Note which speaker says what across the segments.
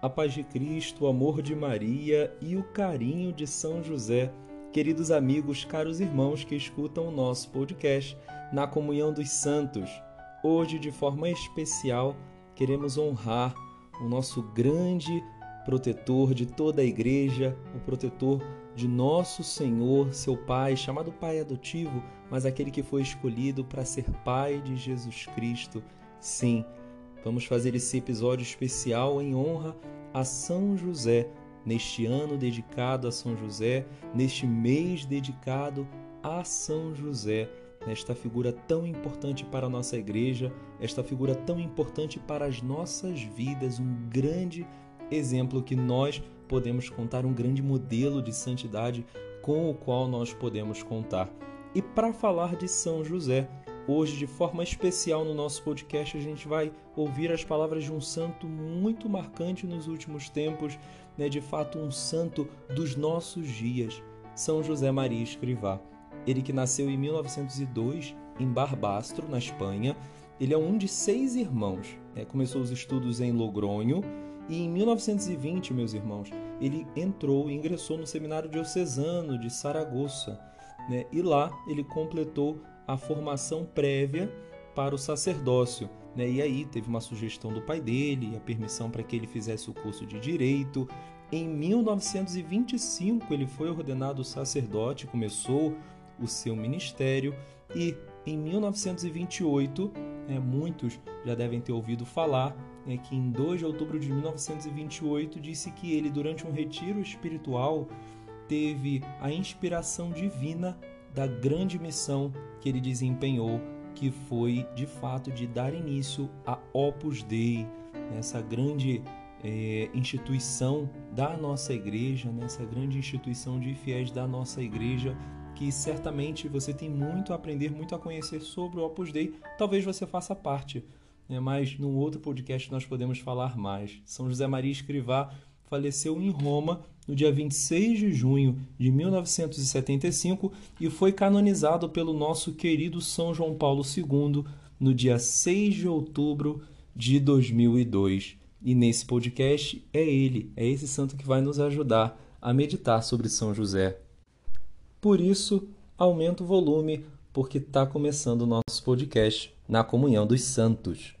Speaker 1: a paz de Cristo, o amor de Maria e o carinho de São José. Queridos amigos, caros irmãos que escutam o nosso podcast na Comunhão dos Santos, hoje, de forma especial, queremos honrar o nosso grande protetor de toda a igreja, o protetor de nosso Senhor, seu Pai, chamado Pai adotivo, mas aquele que foi escolhido para ser Pai de Jesus Cristo. Sim, Vamos fazer esse episódio especial em honra a São José, neste ano dedicado a São José, neste mês dedicado a São José, nesta figura tão importante para a nossa igreja, esta figura tão importante para as nossas vidas, um grande exemplo que nós podemos contar, um grande modelo de santidade com o qual nós podemos contar. E para falar de São José, Hoje, de forma especial no nosso podcast, a gente vai ouvir as palavras de um santo muito marcante nos últimos tempos, né? de fato, um santo dos nossos dias, São José Maria Escrivá. Ele que nasceu em 1902 em Barbastro, na Espanha. Ele é um de seis irmãos. Né? Começou os estudos em Logronho e em 1920, meus irmãos, ele entrou e ingressou no Seminário Diocesano de Saragoça. Né? E lá ele completou a formação prévia para o sacerdócio. Né? E aí teve uma sugestão do pai dele, a permissão para que ele fizesse o curso de direito. Em 1925 ele foi ordenado sacerdote, começou o seu ministério e em 1928, né, muitos já devem ter ouvido falar né, que em 2 de outubro de 1928 disse que ele, durante um retiro espiritual, teve a inspiração divina da grande missão que ele desempenhou, que foi de fato de dar início a Opus Dei, nessa grande é, instituição da nossa igreja, nessa grande instituição de fiéis da nossa igreja, que certamente você tem muito a aprender, muito a conhecer sobre o Opus Dei. Talvez você faça parte, né? mas num outro podcast nós podemos falar mais. São José Maria Escrivá faleceu em Roma no dia 26 de junho de 1975 e foi canonizado pelo nosso querido São João Paulo II no dia 6 de outubro de 2002. E nesse podcast é ele, é esse santo que vai nos ajudar a meditar sobre São José. Por isso, aumenta o volume, porque está começando o nosso podcast na Comunhão dos Santos.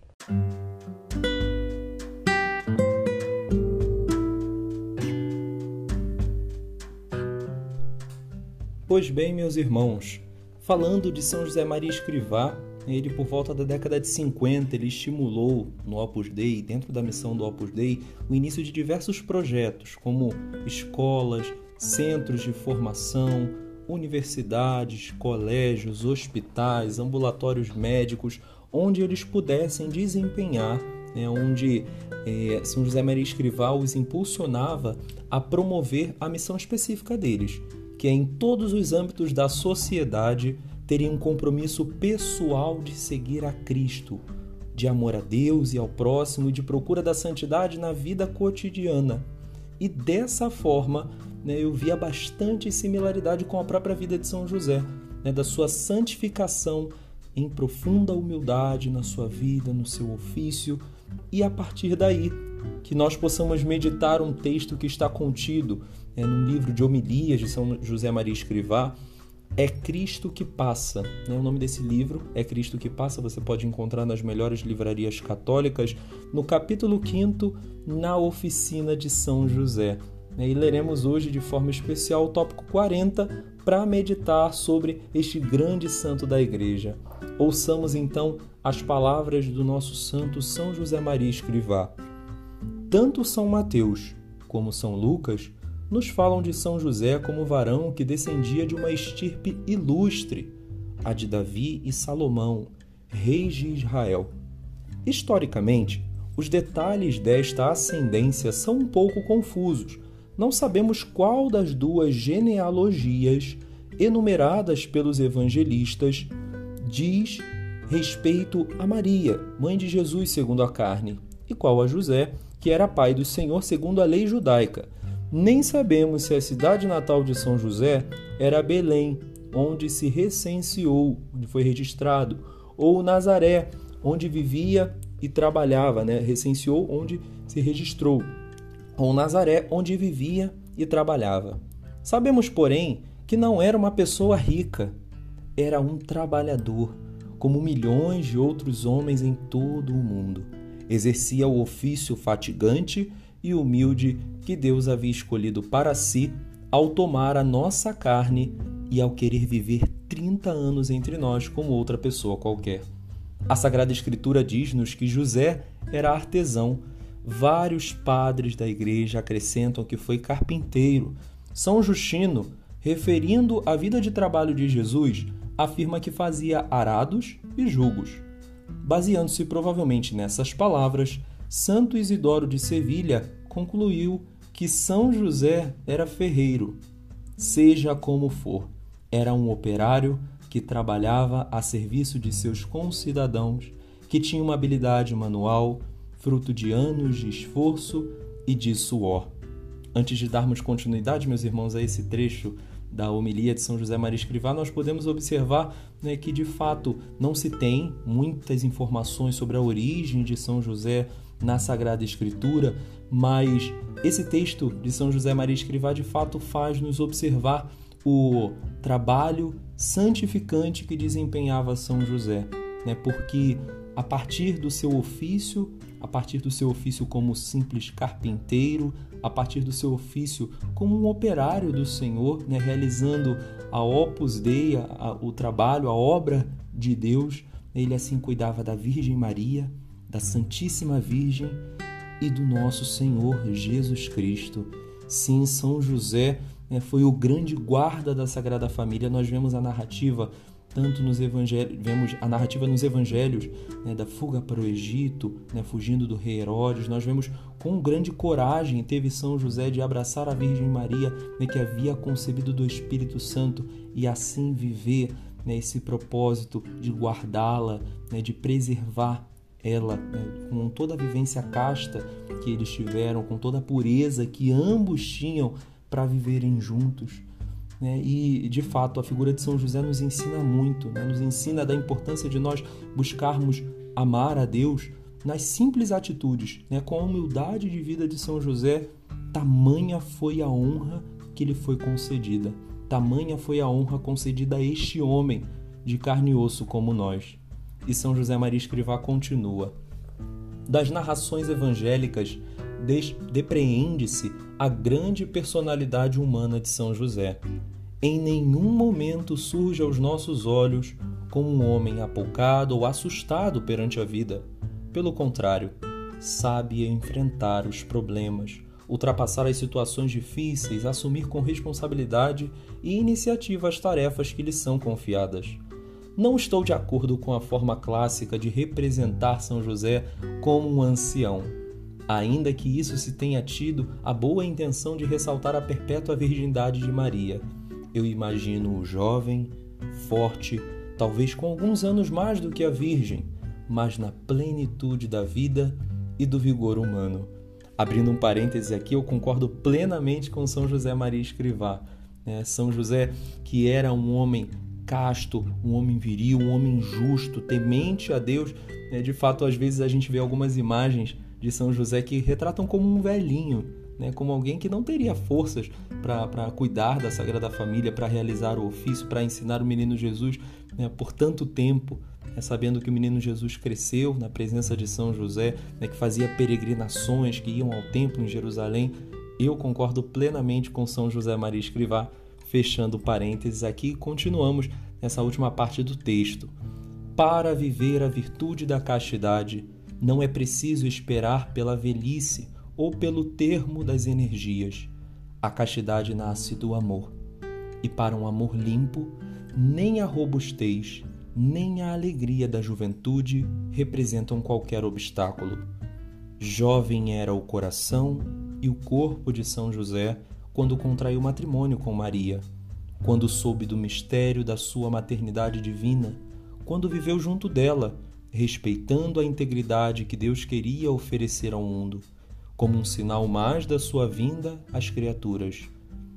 Speaker 1: Pois bem, meus irmãos, falando de São José Maria Escrivá, ele por volta da década de 50, ele estimulou no Opus Dei, dentro da missão do Opus Dei, o início de diversos projetos, como escolas, centros de formação, universidades, colégios, hospitais, ambulatórios médicos, onde eles pudessem desempenhar, né, onde é, São José Maria Escrivá os impulsionava a promover a missão específica deles, que em todos os âmbitos da sociedade terem um compromisso pessoal de seguir a Cristo, de amor a Deus e ao próximo e de procura da santidade na vida cotidiana. E dessa forma, né, eu via bastante similaridade com a própria vida de São José, né, da sua santificação em profunda humildade na sua vida, no seu ofício, e a partir daí que nós possamos meditar um texto que está contido é, no livro de homilias de São José Maria Escrivá, é Cristo que Passa. Né? O nome desse livro é Cristo que Passa, você pode encontrar nas melhores livrarias católicas, no capítulo 5, na oficina de São José. Né? E leremos hoje de forma especial o tópico 40 para meditar sobre este grande santo da Igreja. Ouçamos então as palavras do nosso santo São José Maria Escrivá. Tanto São Mateus como São Lucas nos falam de São José como varão que descendia de uma estirpe ilustre, a de Davi e Salomão, reis de Israel. Historicamente, os detalhes desta ascendência são um pouco confusos. Não sabemos qual das duas genealogias enumeradas pelos evangelistas diz respeito a Maria, mãe de Jesus segundo a carne, e qual a José, que era pai do Senhor segundo a lei judaica nem sabemos se a cidade natal de São José era Belém, onde se recenseou, onde foi registrado, ou Nazaré, onde vivia e trabalhava, né? recenseou onde se registrou. ou Nazaré, onde vivia e trabalhava. Sabemos, porém, que não era uma pessoa rica, era um trabalhador, como milhões de outros homens em todo o mundo. Exercia o ofício fatigante e humilde que Deus havia escolhido para si ao tomar a nossa carne e ao querer viver 30 anos entre nós como outra pessoa qualquer. A Sagrada Escritura diz-nos que José era artesão. Vários padres da igreja acrescentam que foi carpinteiro. São Justino, referindo a vida de trabalho de Jesus, afirma que fazia arados e jugos. Baseando-se provavelmente nessas palavras, Santo Isidoro de Sevilha concluiu que São José era ferreiro. Seja como for, era um operário que trabalhava a serviço de seus concidadãos, que tinha uma habilidade manual, fruto de anos de esforço e de suor. Antes de darmos continuidade, meus irmãos, a esse trecho da homilia de São José Maria Escrivá, nós podemos observar né, que de fato não se tem muitas informações sobre a origem de São José na Sagrada Escritura, mas esse texto de São José Maria Escrivá de fato faz nos observar o trabalho santificante que desempenhava São José, né? Porque a partir do seu ofício, a partir do seu ofício como simples carpinteiro, a partir do seu ofício como um operário do Senhor, né? realizando a Opus Dei, a, o trabalho, a obra de Deus, ele assim cuidava da Virgem Maria, da Santíssima Virgem e do nosso Senhor Jesus Cristo. Sim, São José né, foi o grande guarda da Sagrada Família. Nós vemos a narrativa tanto nos evangelhos, vemos a narrativa nos evangelhos né, da fuga para o Egito, né, fugindo do rei Herodes. Nós vemos com grande coragem teve São José de abraçar a Virgem Maria, né, que havia concebido do Espírito Santo e assim viver né, esse propósito de guardá-la, né, de preservar ela, né, com toda a vivência casta que eles tiveram, com toda a pureza que ambos tinham para viverem juntos. Né? E, de fato, a figura de São José nos ensina muito, né? nos ensina da importância de nós buscarmos amar a Deus nas simples atitudes, né? com a humildade de vida de São José, tamanha foi a honra que lhe foi concedida, tamanha foi a honra concedida a este homem de carne e osso como nós. E São José Maria Escrivá continua. Das narrações evangélicas depreende-se a grande personalidade humana de São José. Em nenhum momento surge aos nossos olhos como um homem apocado ou assustado perante a vida. Pelo contrário, sabe enfrentar os problemas, ultrapassar as situações difíceis, assumir com responsabilidade e iniciativa as tarefas que lhe são confiadas. Não estou de acordo com a forma clássica de representar São José como um ancião, ainda que isso se tenha tido a boa intenção de ressaltar a perpétua virgindade de Maria. Eu imagino o jovem, forte, talvez com alguns anos mais do que a Virgem, mas na plenitude da vida e do vigor humano. Abrindo um parêntese aqui, eu concordo plenamente com São José Maria Escrivá. Né? São José, que era um homem casto, um homem viril, um homem justo, temente a Deus. Né? De fato, às vezes a gente vê algumas imagens de São José que retratam como um velhinho, né? como alguém que não teria forças para cuidar da Sagrada Família, para realizar o ofício, para ensinar o menino Jesus né? por tanto tempo. Né? sabendo que o menino Jesus cresceu na presença de São José, né? que fazia peregrinações, que iam ao templo em Jerusalém, eu concordo plenamente com São José Maria Escrivá Fechando parênteses aqui, continuamos nessa última parte do texto. Para viver a virtude da castidade, não é preciso esperar pela velhice ou pelo termo das energias. A castidade nasce do amor. E para um amor limpo, nem a robustez, nem a alegria da juventude representam qualquer obstáculo. Jovem era o coração e o corpo de São José quando contraiu matrimônio com Maria, quando soube do mistério da sua maternidade divina, quando viveu junto dela, respeitando a integridade que Deus queria oferecer ao mundo, como um sinal mais da sua vinda às criaturas.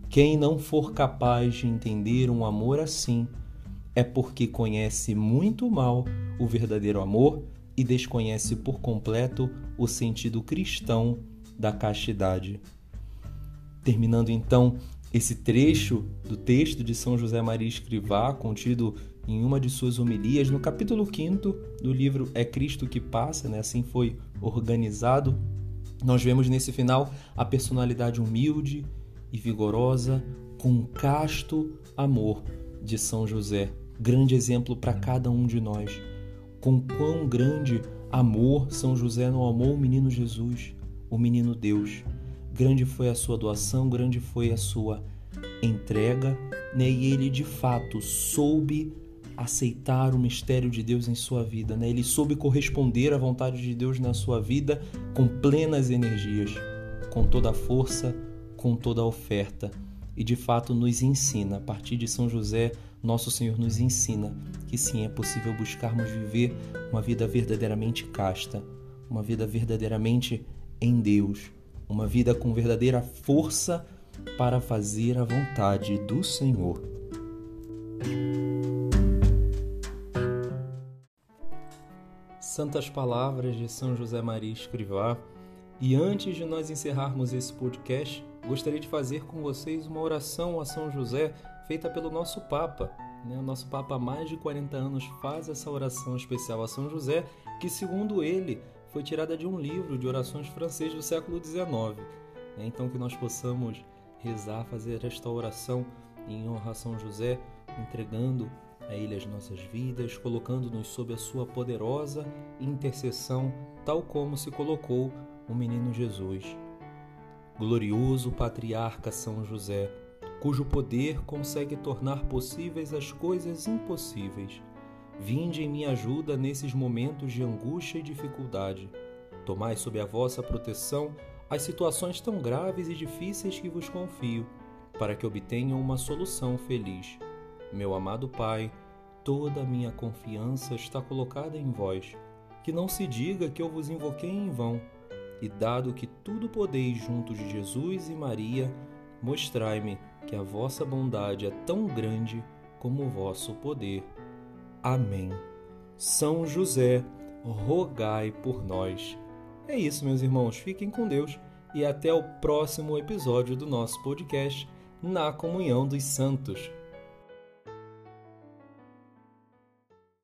Speaker 1: Quem não for capaz de entender um amor assim, é porque conhece muito mal o verdadeiro amor e desconhece por completo o sentido cristão da castidade. Terminando então esse trecho do texto de São José Maria Escrivá, contido em uma de suas homilias, no capítulo 5 do livro É Cristo que Passa, né? assim foi organizado, nós vemos nesse final a personalidade humilde e vigorosa, com casto amor de São José, grande exemplo para cada um de nós. Com quão grande amor São José não amou o menino Jesus, o menino Deus. Grande foi a sua doação, grande foi a sua entrega, né? e ele de fato soube aceitar o mistério de Deus em sua vida, né? Ele soube corresponder à vontade de Deus na sua vida com plenas energias, com toda a força, com toda a oferta. E de fato nos ensina, a partir de São José, nosso Senhor nos ensina que sim, é possível buscarmos viver uma vida verdadeiramente casta, uma vida verdadeiramente em Deus, uma vida com verdadeira força para fazer a vontade do Senhor. Santas palavras de São José Maria Escrivá. E antes de nós encerrarmos esse podcast, gostaria de fazer com vocês uma oração a São José feita pelo nosso Papa. Né? O nosso Papa há mais de 40 anos faz essa oração especial a São José, que, segundo ele, foi tirada de um livro de orações francês do século XIX. Né? Então, que nós possamos rezar, fazer esta oração em honra a São José, entregando a Ele as nossas vidas, colocando-nos sob a Sua poderosa intercessão, tal como se colocou o menino Jesus. Glorioso patriarca São José, cujo poder consegue tornar possíveis as coisas impossíveis. Vinde em minha ajuda nesses momentos de angústia e dificuldade. Tomai sob a vossa proteção as situações tão graves e difíceis que vos confio, para que obtenham uma solução feliz. Meu amado Pai, toda a minha confiança está colocada em vós. Que não se diga que eu vos invoquei em vão. E dado que tudo podeis junto de Jesus e Maria, mostrai-me que a vossa bondade é tão grande como o vosso poder. Amém. São José, rogai por nós. É isso, meus irmãos. Fiquem com Deus e até o próximo episódio do nosso podcast Na Comunhão dos Santos.